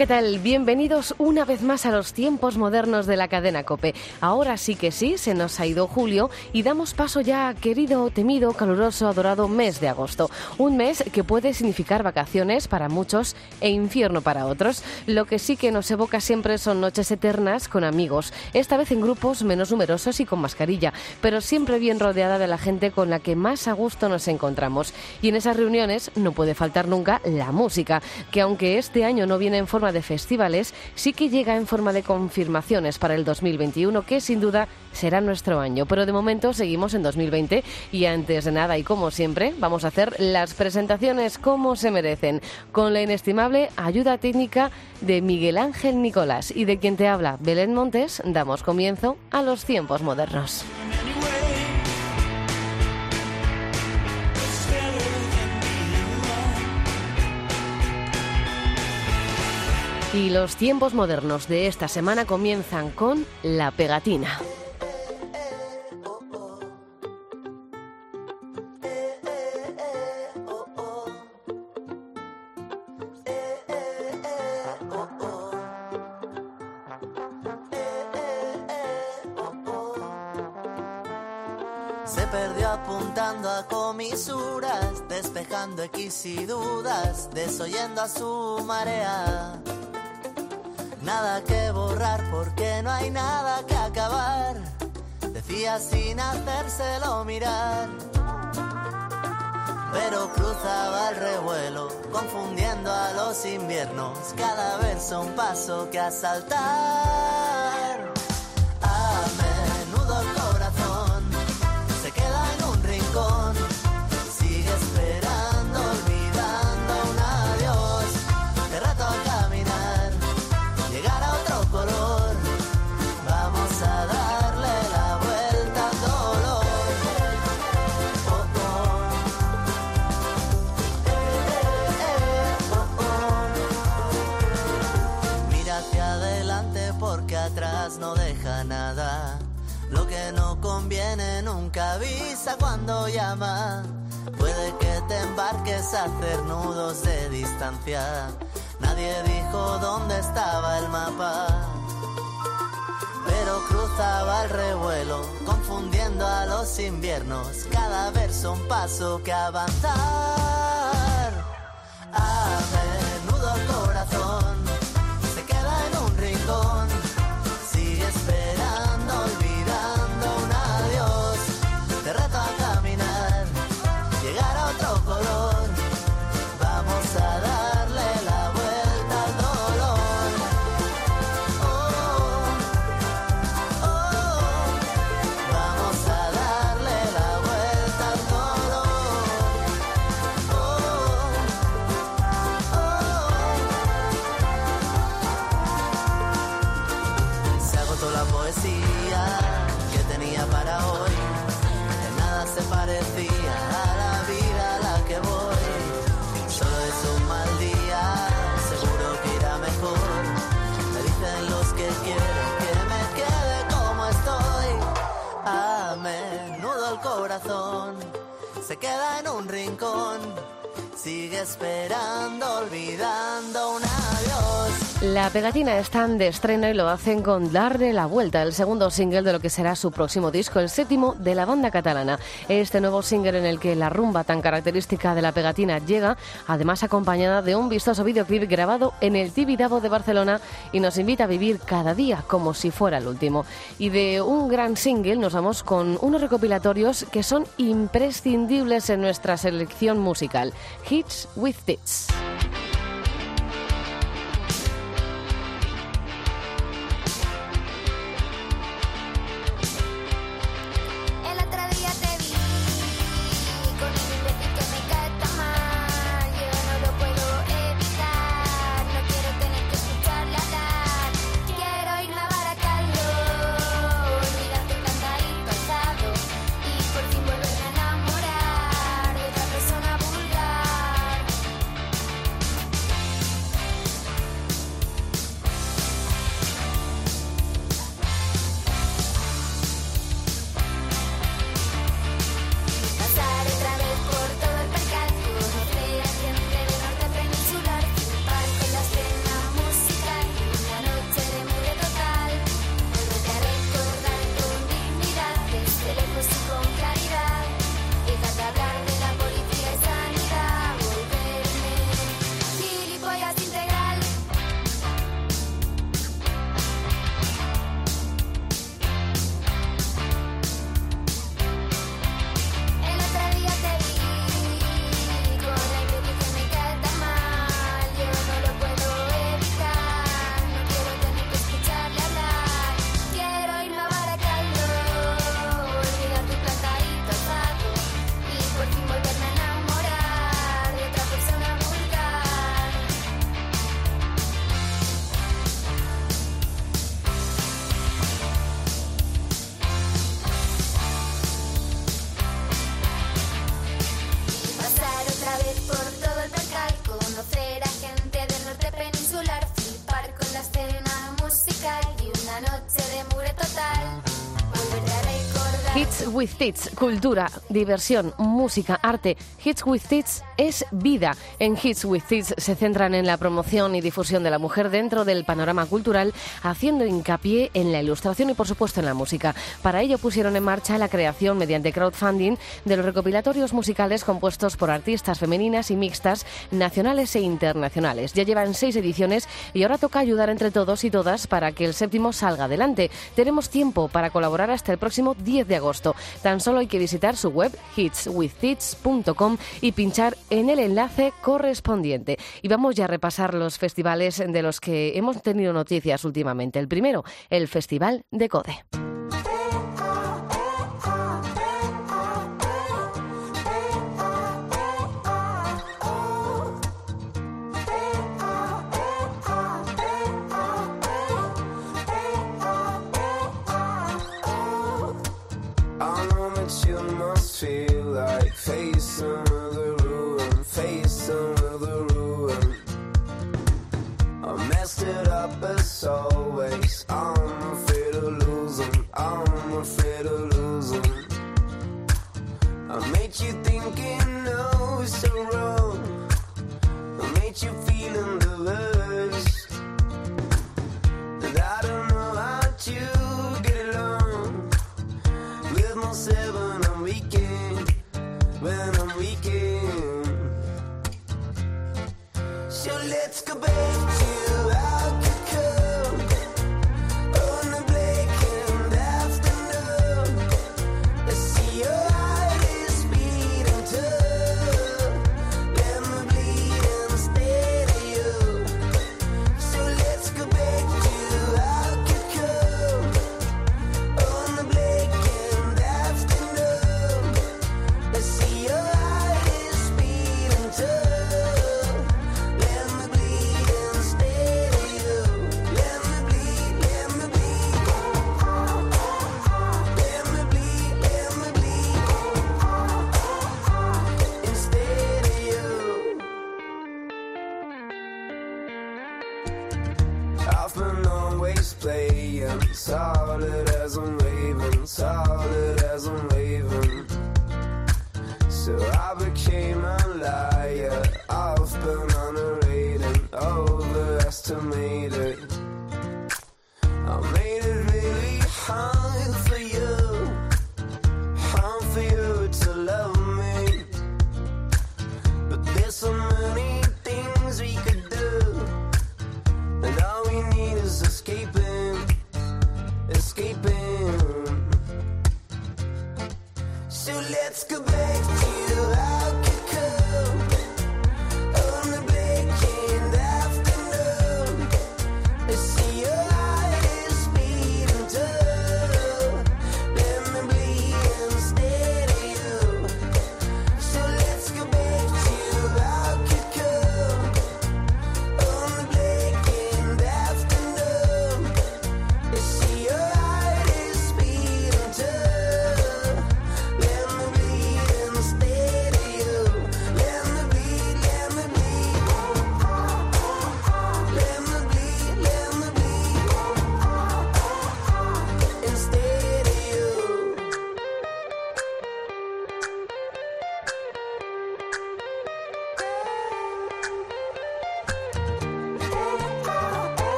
¿Qué tal? Bienvenidos una vez más a los tiempos modernos de la cadena Cope. Ahora sí que sí, se nos ha ido julio y damos paso ya, querido, temido, caluroso, adorado mes de agosto. Un mes que puede significar vacaciones para muchos e infierno para otros. Lo que sí que nos evoca siempre son noches eternas con amigos, esta vez en grupos menos numerosos y con mascarilla, pero siempre bien rodeada de la gente con la que más a gusto nos encontramos. Y en esas reuniones no puede faltar nunca la música, que aunque este año no viene en forma de festivales, sí que llega en forma de confirmaciones para el 2021, que sin duda será nuestro año. Pero de momento seguimos en 2020 y antes de nada y como siempre, vamos a hacer las presentaciones como se merecen, con la inestimable ayuda técnica de Miguel Ángel Nicolás y de quien te habla Belén Montes, damos comienzo a los tiempos modernos. Y los tiempos modernos de esta semana comienzan con la pegatina. Se perdió apuntando a comisuras, despejando X y dudas, desoyendo a su marea. Nada que borrar porque no hay nada que acabar, decía sin hacérselo mirar. Pero cruzaba el revuelo, confundiendo a los inviernos, cada verso un paso que asaltar. Avisa cuando llama. Puede que te embarques a hacer nudos de distancia. Nadie dijo dónde estaba el mapa. Pero cruzaba el revuelo, confundiendo a los inviernos. Cada verso un paso que avanzar. Queda en un rincón. Sigue esperando, olvidando un adiós. La pegatina están de estreno y lo hacen con Darle la Vuelta, el segundo single de lo que será su próximo disco, el séptimo de la banda catalana. Este nuevo single en el que la rumba tan característica de la pegatina llega, además acompañada de un vistoso videoclip grabado en el Tibidabo de Barcelona y nos invita a vivir cada día como si fuera el último. Y de un gran single nos vamos con unos recopilatorios que son imprescindibles en nuestra selección musical. Hits with Tits. With Tits, cultura, diversión, música, arte. Hits with Tits es vida. En Hits with Tits se centran en la promoción y difusión de la mujer dentro del panorama cultural, haciendo hincapié en la ilustración y, por supuesto, en la música. Para ello pusieron en marcha la creación mediante crowdfunding de los recopilatorios musicales compuestos por artistas femeninas y mixtas, nacionales e internacionales. Ya llevan seis ediciones y ahora toca ayudar entre todos y todas para que el séptimo salga adelante. Tenemos tiempo para colaborar hasta el próximo 10 de agosto. Tan solo hay que visitar su web hitswithhits.com y pinchar en el enlace correspondiente. Y vamos ya a repasar los festivales de los que hemos tenido noticias últimamente. El primero, el Festival de Code. Feel like facing the ruin, facing the ruin. I messed it up as always.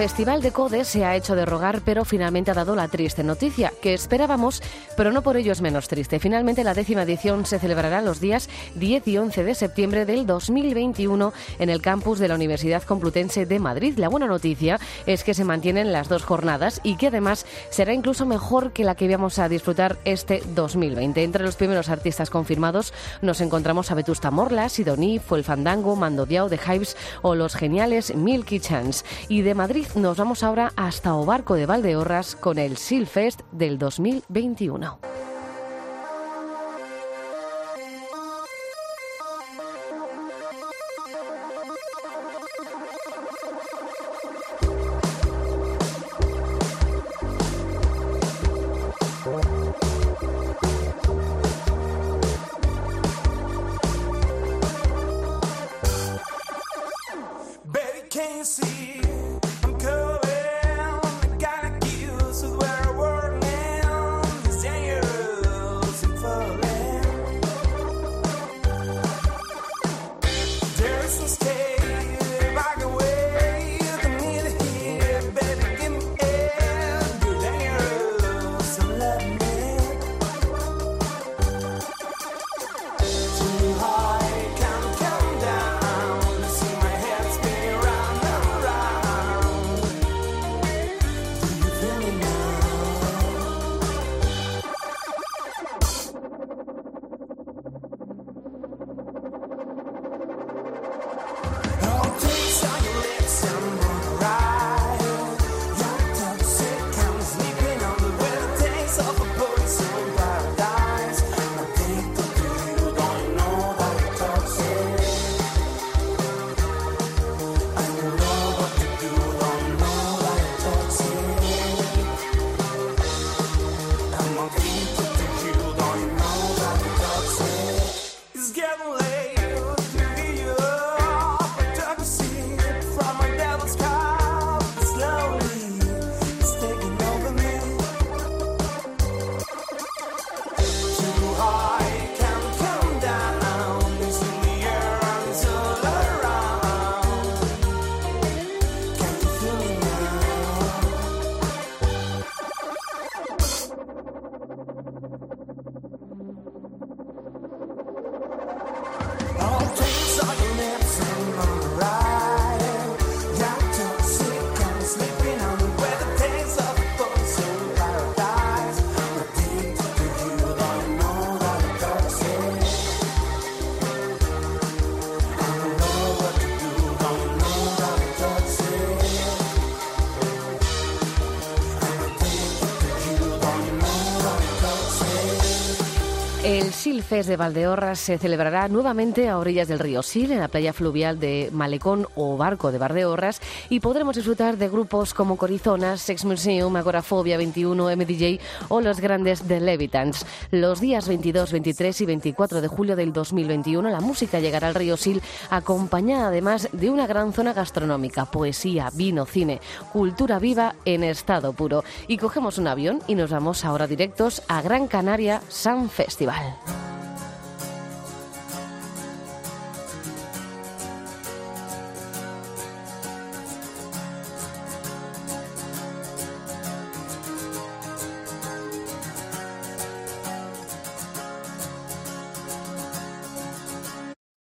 Festival de Code se ha hecho de rogar, pero finalmente ha dado la triste noticia, que esperábamos, pero no por ello es menos triste. Finalmente la décima edición se celebrará los días 10 y 11 de septiembre del 2021 en el campus de la Universidad Complutense de Madrid. La buena noticia es que se mantienen las dos jornadas y que además será incluso mejor que la que íbamos a disfrutar este 2020. Entre los primeros artistas confirmados nos encontramos a Vetusta Morla, Sidoní, Fue el Fandango, Mando Diao, The Hives o los geniales Milky Chance. Y de Madrid nos vamos ahora hasta Obarco de Valdeorras con el Silfest del 2021. now. Silfes de Valdeorras se celebrará nuevamente a orillas del río Sil, en la playa fluvial de Malecón o Barco de Valdeorras, y podremos disfrutar de grupos como Corizonas, Sex Museum, Agorafobia 21, MDJ o los grandes The Levitans. Los días 22, 23 y 24 de julio del 2021 la música llegará al río Sil acompañada además de una gran zona gastronómica, poesía, vino, cine, cultura viva en estado puro. Y cogemos un avión y nos vamos ahora directos a Gran Canaria Sun Festival.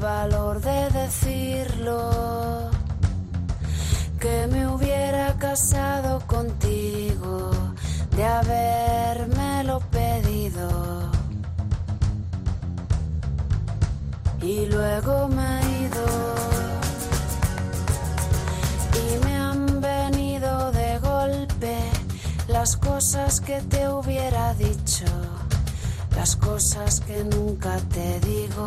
valor de decirlo. Que me hubiera casado contigo, de habérmelo pedido. Y luego me he ido. Y me han venido de golpe las cosas que te hubiera dicho, las cosas que nunca te digo.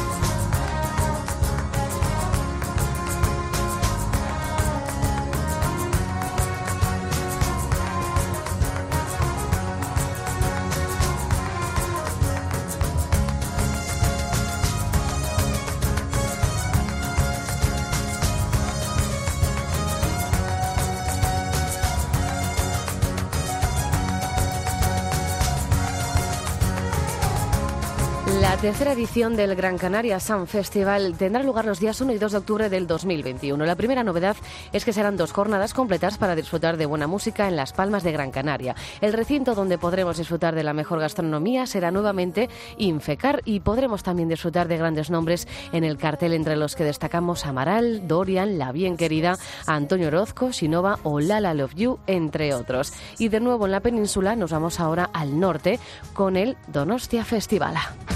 La tercera edición del Gran Canaria Sun Festival tendrá lugar los días 1 y 2 de octubre del 2021. La primera novedad es que serán dos jornadas completas para disfrutar de buena música en Las Palmas de Gran Canaria. El recinto donde podremos disfrutar de la mejor gastronomía será nuevamente Infecar y podremos también disfrutar de grandes nombres en el cartel entre los que destacamos Amaral, Dorian, La Bien Querida, Antonio Orozco, Sinova o Lala Love You, entre otros. Y de nuevo en la península nos vamos ahora al norte con el Donostia Festivala.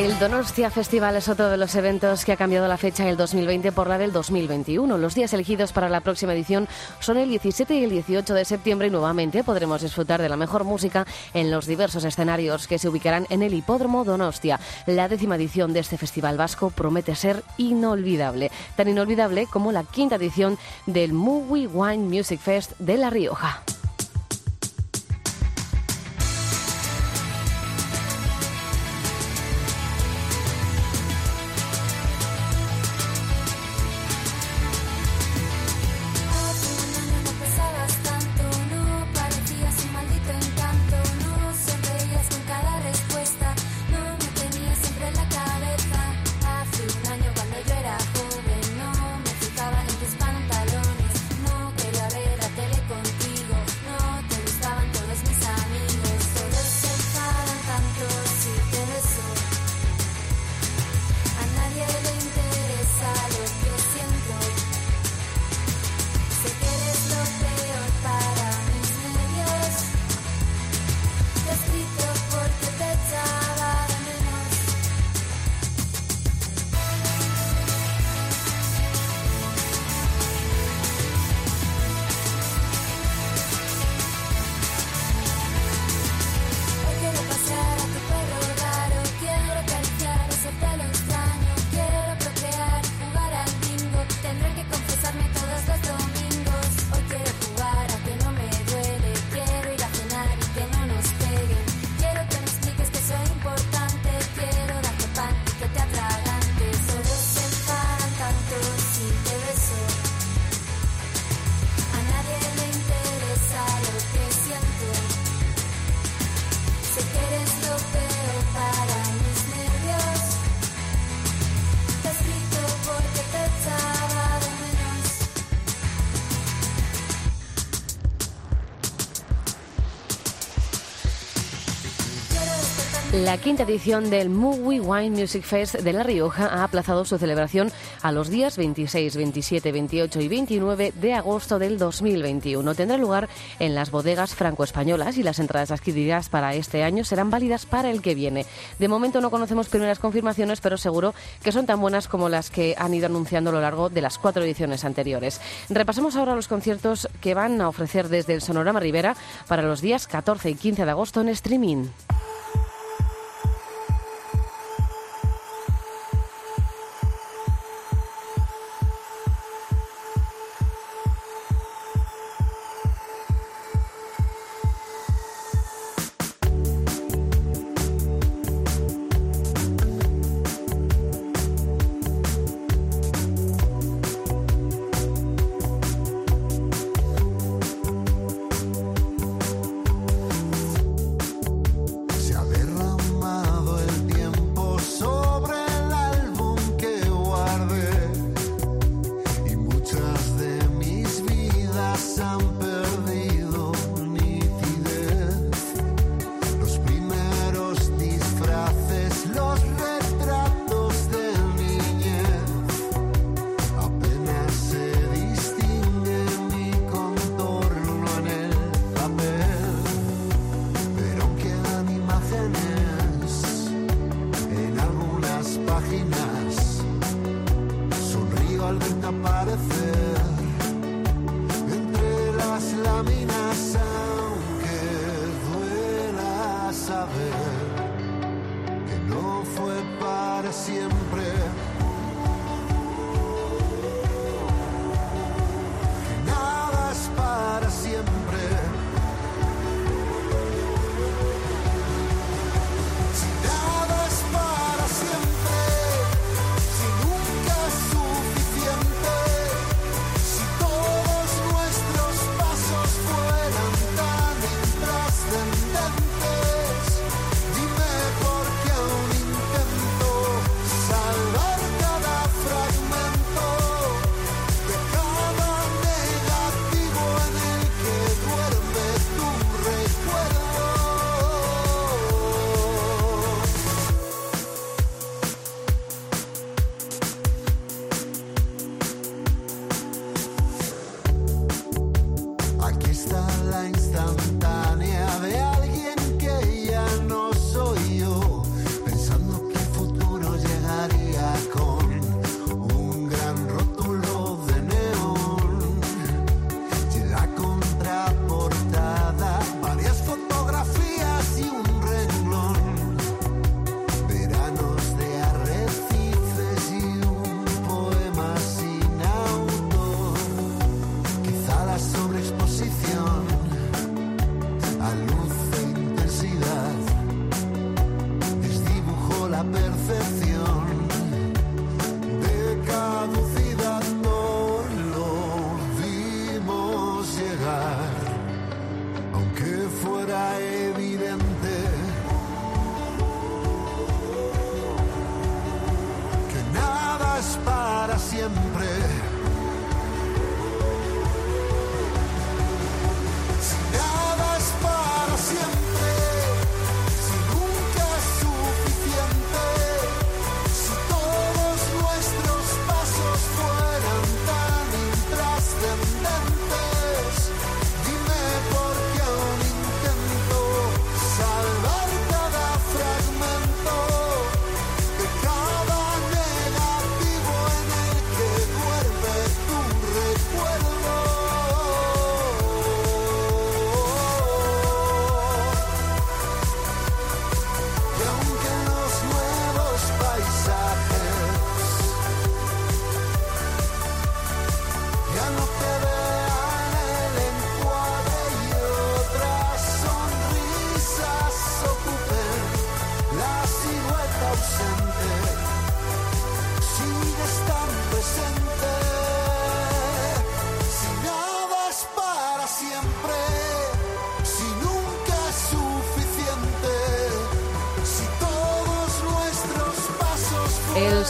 El Donostia Festival es otro de los eventos que ha cambiado la fecha del 2020 por la del 2021. Los días elegidos para la próxima edición son el 17 y el 18 de septiembre y nuevamente podremos disfrutar de la mejor música en los diversos escenarios que se ubicarán en el Hipódromo Donostia. La décima edición de este festival vasco promete ser inolvidable, tan inolvidable como la quinta edición del Movie Wine Music Fest de La Rioja. La quinta edición del Movie Wine Music Fest de La Rioja ha aplazado su celebración a los días 26, 27, 28 y 29 de agosto del 2021. Tendrá lugar en las bodegas franco-españolas y las entradas adquiridas para este año serán válidas para el que viene. De momento no conocemos primeras confirmaciones, pero seguro que son tan buenas como las que han ido anunciando a lo largo de las cuatro ediciones anteriores. Repasemos ahora los conciertos que van a ofrecer desde el Sonorama Rivera para los días 14 y 15 de agosto en streaming.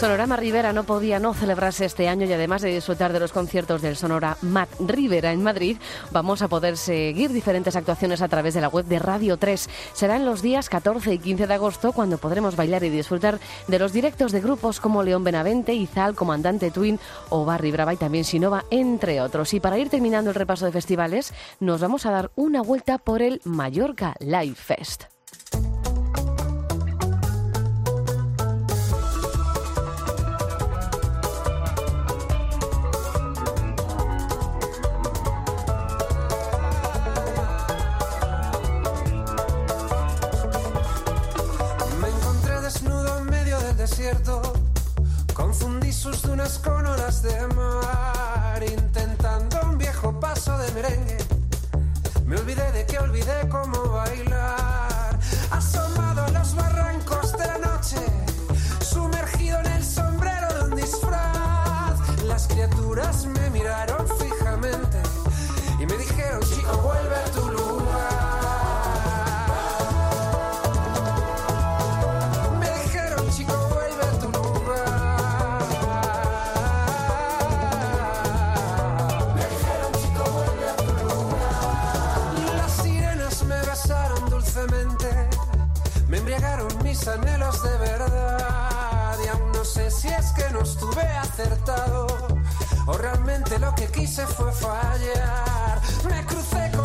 Sonorama Rivera no podía no celebrarse este año y además de disfrutar de los conciertos del Sonora Mac Rivera en Madrid, vamos a poder seguir diferentes actuaciones a través de la web de Radio 3. Será en los días 14 y 15 de agosto cuando podremos bailar y disfrutar de los directos de grupos como León Benavente, Izal, Comandante Twin o Barry Brava y también Sinova, entre otros. Y para ir terminando el repaso de festivales, nos vamos a dar una vuelta por el Mallorca Live Fest. Desierto. Confundí sus dunas con olas de mar. Intentando un viejo paso de merengue. Me olvidé de que olvidé cómo bailar. Asomado a los barrancos de la noche. Sumergido en el sombrero de un disfraz. Las criaturas me miraron fijamente. Y me dijeron, chico, vuelve a tu lugar. Embriagaron mis anhelos de verdad. Y aún no sé si es que no estuve acertado o realmente lo que quise fue fallar. Me crucé con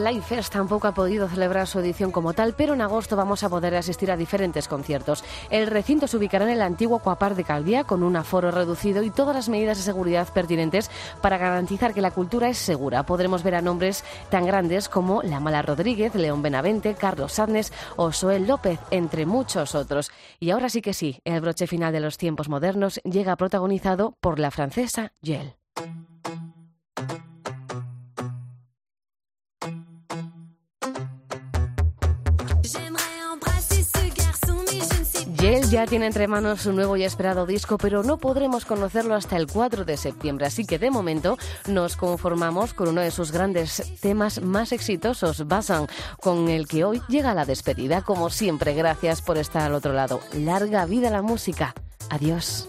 El Mallorca Live Fest tampoco ha podido celebrar su edición como tal, pero en agosto vamos a poder asistir a diferentes conciertos. El recinto se ubicará en el antiguo Coapar de Calvía con un aforo reducido y todas las medidas de seguridad pertinentes para garantizar que la cultura es segura. Podremos ver a nombres tan grandes como La Mala Rodríguez, León Benavente, Carlos Sadnes o Soel López, entre muchos otros. Y ahora sí que sí, el broche final de los tiempos modernos llega protagonizado por la francesa Yel. Yel ya tiene entre manos su nuevo y esperado disco, pero no podremos conocerlo hasta el 4 de septiembre, así que de momento nos conformamos con uno de sus grandes temas más exitosos, Basan, con el que hoy llega la despedida. Como siempre, gracias por estar al otro lado. Larga vida la música. Adiós.